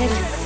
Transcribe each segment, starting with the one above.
Que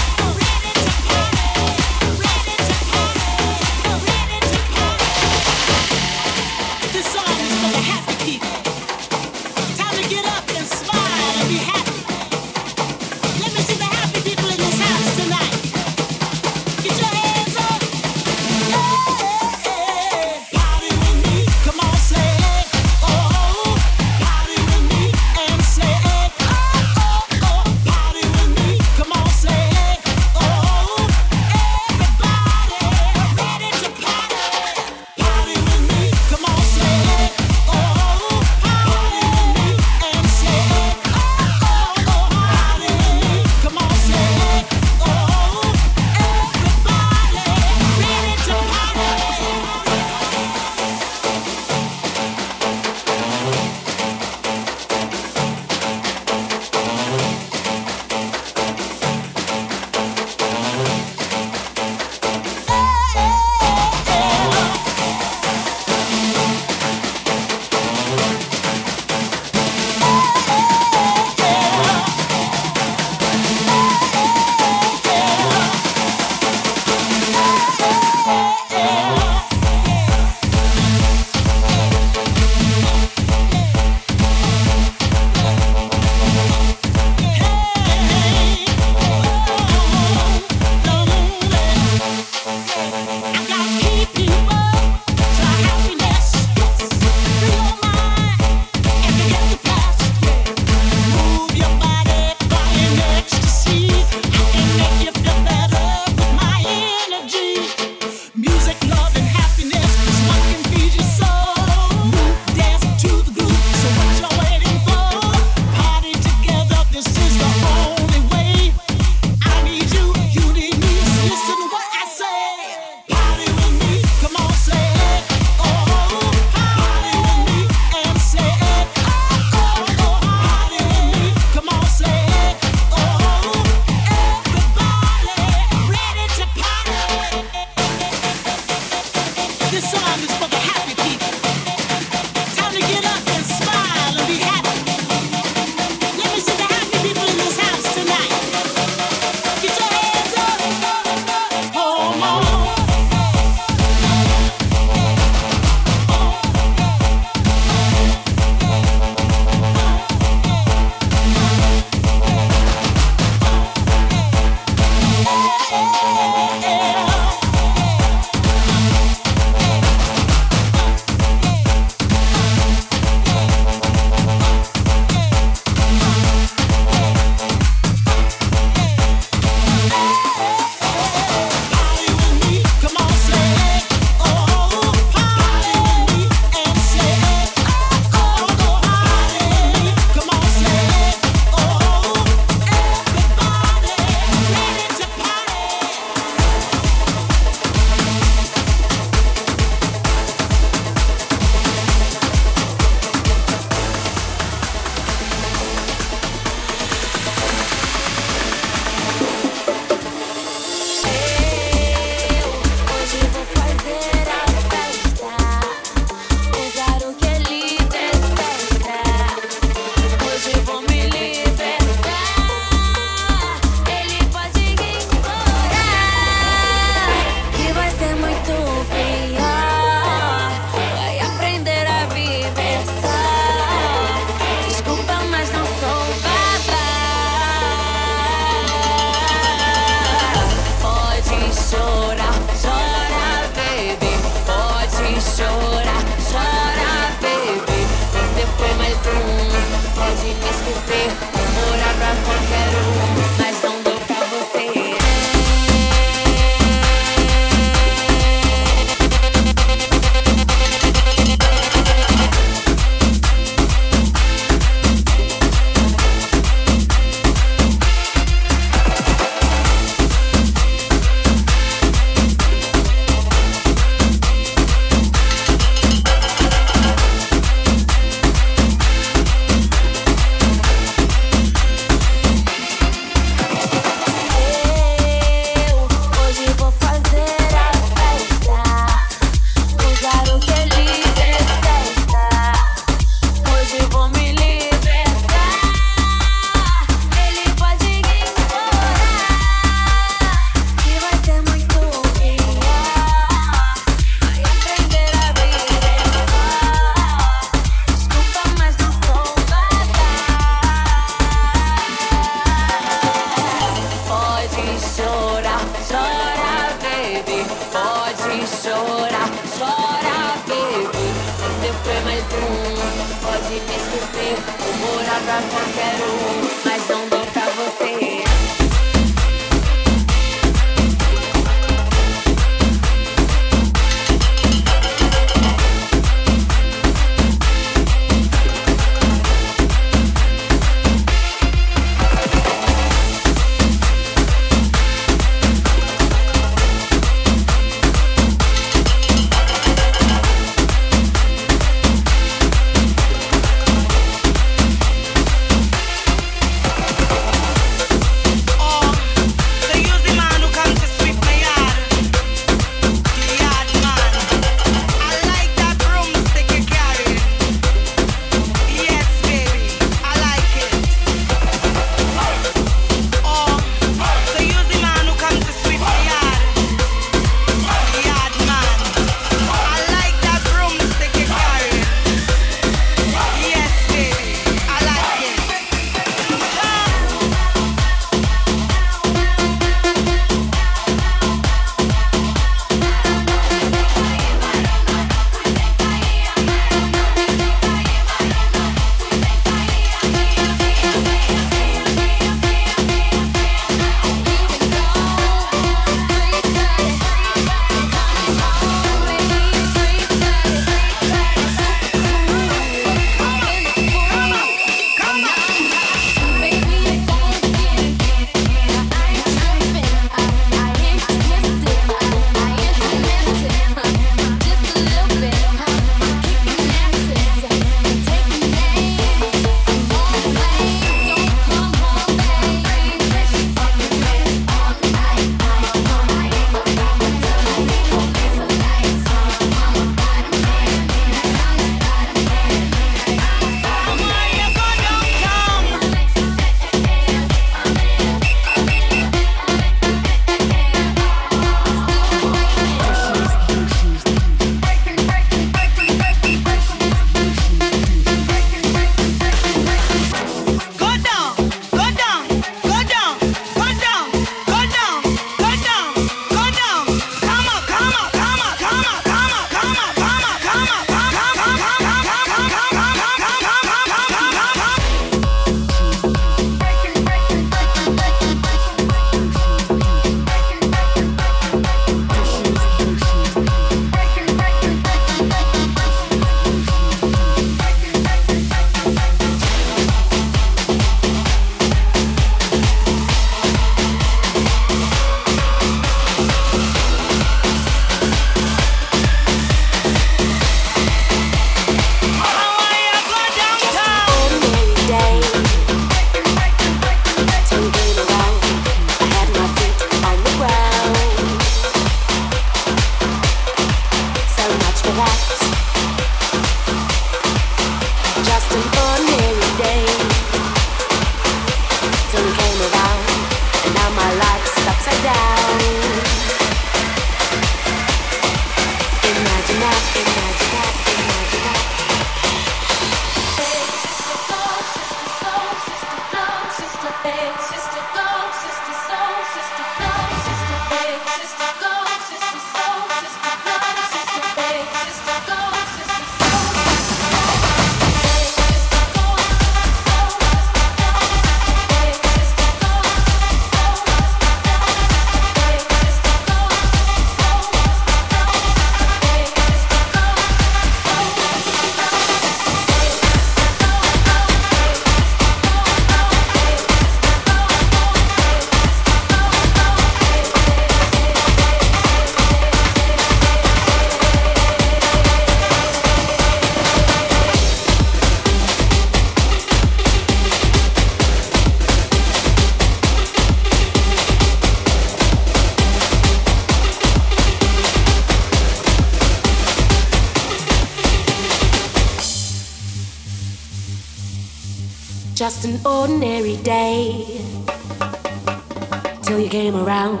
came around,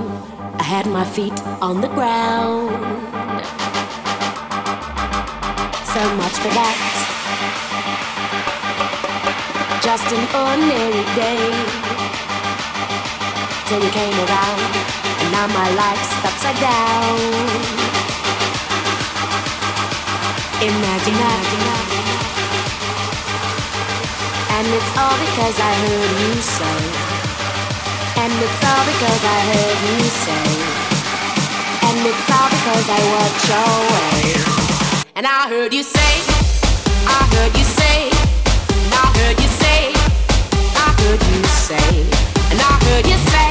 I had my feet on the ground. So much for that. Just an ordinary day. Till you came around, and now my life's upside down. Imagine. And it's all because I heard you say. And it's all because I heard you say. And it's all because I walked your way. And I heard you say, I heard you say, I heard you say, I heard you say, and I heard you say,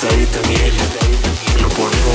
pesadita miel, lo ponemos.